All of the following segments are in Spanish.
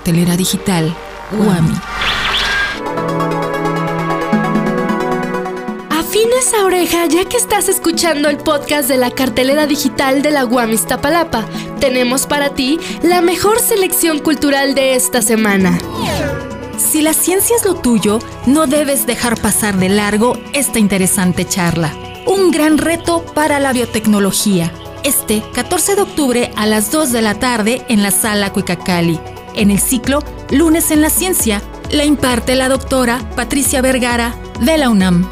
Cartelera digital Guami. Afines a oreja ya que estás escuchando el podcast de la cartelera digital de la Guami Iztapalapa. Tenemos para ti la mejor selección cultural de esta semana. Si la ciencia es lo tuyo, no debes dejar pasar de largo esta interesante charla. Un gran reto para la biotecnología. Este 14 de octubre a las 2 de la tarde en la sala Cuicacali. En el ciclo Lunes en la Ciencia, la imparte la doctora Patricia Vergara de la UNAM.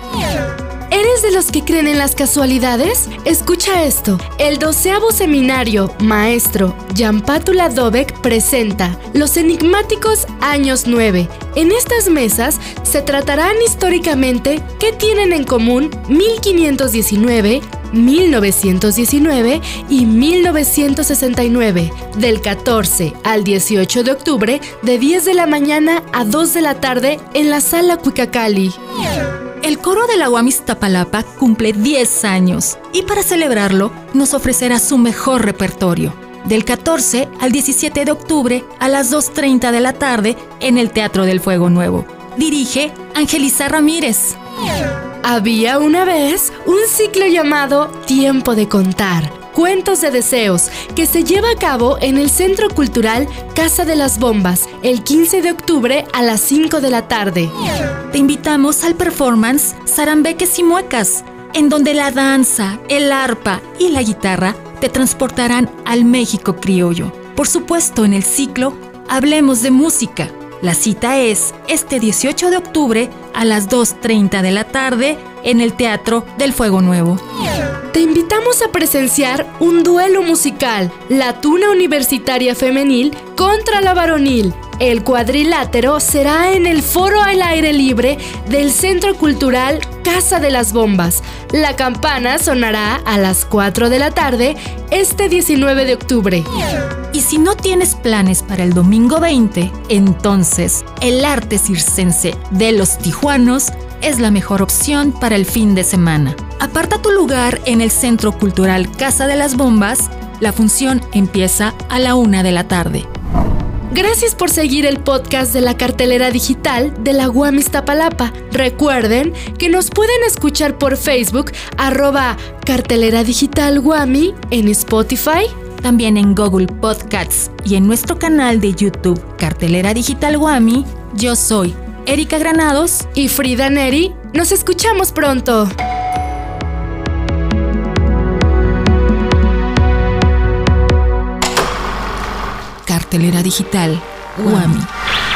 ¿Eres de los que creen en las casualidades? Escucha esto. El doceavo seminario Maestro Jampátula Dovek presenta Los enigmáticos años 9. En estas mesas se tratarán históricamente qué tienen en común 1519, 1919 y 1969, del 14 al 18 de octubre, de 10 de la mañana a 2 de la tarde en la sala Cuicacali. El coro de la UAM cumple 10 años y para celebrarlo nos ofrecerá su mejor repertorio. Del 14 al 17 de octubre a las 2.30 de la tarde en el Teatro del Fuego Nuevo. Dirige Angelisa Ramírez. Había una vez un ciclo llamado Tiempo de Contar. Cuentos de Deseos, que se lleva a cabo en el Centro Cultural Casa de las Bombas el 15 de octubre a las 5 de la tarde. Te invitamos al performance Zarambeques y Muecas, en donde la danza, el arpa y la guitarra te transportarán al México criollo. Por supuesto, en el ciclo Hablemos de Música. La cita es este 18 de octubre a las 2.30 de la tarde en el Teatro del Fuego Nuevo. Te invitamos a presenciar un duelo musical, la tuna universitaria femenil contra la varonil. El cuadrilátero será en el foro al aire libre del Centro Cultural Casa de las Bombas. La campana sonará a las 4 de la tarde este 19 de octubre. Y si no tienes planes para el domingo 20, entonces el arte circense de los tijuanos es la mejor opción para el fin de semana. Aparta tu lugar en el Centro Cultural Casa de las Bombas. La función empieza a la una de la tarde. Gracias por seguir el podcast de la cartelera digital de la UAM Iztapalapa. Recuerden que nos pueden escuchar por Facebook, arroba cartelera digital Guami, en Spotify, también en Google Podcasts y en nuestro canal de YouTube Cartelera Digital Guami. Yo soy Erika Granados y Frida Neri. Nos escuchamos pronto. cartelera digital UAMI.